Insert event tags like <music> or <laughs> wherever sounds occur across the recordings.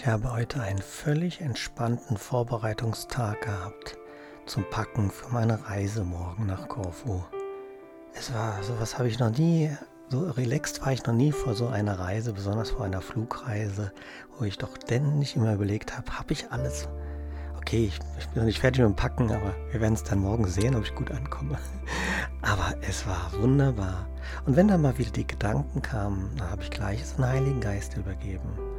Ich habe heute einen völlig entspannten Vorbereitungstag gehabt zum Packen für meine Reise morgen nach Korfu. Es war, sowas habe ich noch nie, so relaxed war ich noch nie vor so einer Reise, besonders vor einer Flugreise, wo ich doch ständig immer überlegt habe, habe ich alles? Okay, ich, ich, bin noch nicht fertig mit dem Packen, aber wir werden es dann morgen sehen, ob ich gut ankomme. <laughs> Aber es war wunderbar. Und wenn dann mal wieder die Gedanken kamen, dann habe ich gleich den Heiligen Geist übergeben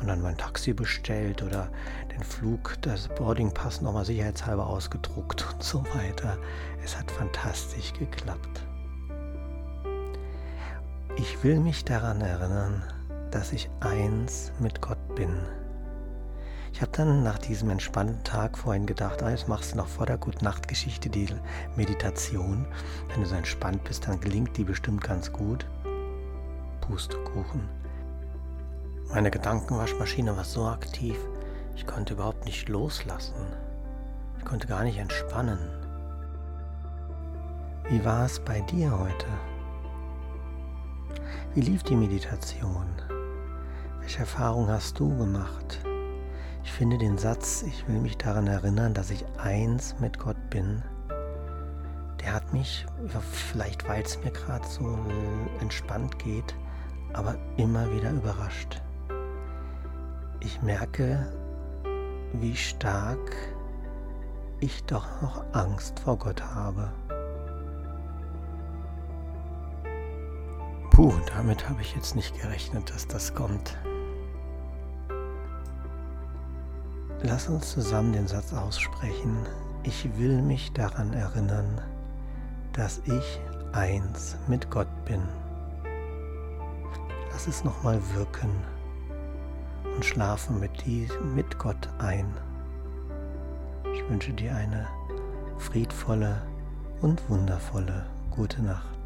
und dann mein Taxi bestellt oder den Flug, das Boardingpass nochmal sicherheitshalber ausgedruckt und so weiter. Es hat fantastisch geklappt. Ich will mich daran erinnern, dass ich eins mit Gott bin. Ich habe dann nach diesem entspannten Tag vorhin gedacht, ah, jetzt machst du noch vor der Gute-Nacht-Geschichte die Meditation. Wenn du so entspannt bist, dann gelingt die bestimmt ganz gut. Pustekuchen. Meine Gedankenwaschmaschine war so aktiv, ich konnte überhaupt nicht loslassen. Ich konnte gar nicht entspannen. Wie war es bei dir heute? Wie lief die Meditation? Welche Erfahrung hast du gemacht? Ich finde den Satz, ich will mich daran erinnern, dass ich eins mit Gott bin, der hat mich, vielleicht weil es mir gerade so entspannt geht, aber immer wieder überrascht ich merke, wie stark ich doch noch Angst vor Gott habe. Puh, damit habe ich jetzt nicht gerechnet, dass das kommt. Lass uns zusammen den Satz aussprechen. Ich will mich daran erinnern, dass ich eins mit Gott bin. Lass es nochmal wirken und schlafe mit, die, mit Gott ein. Ich wünsche dir eine friedvolle und wundervolle gute Nacht.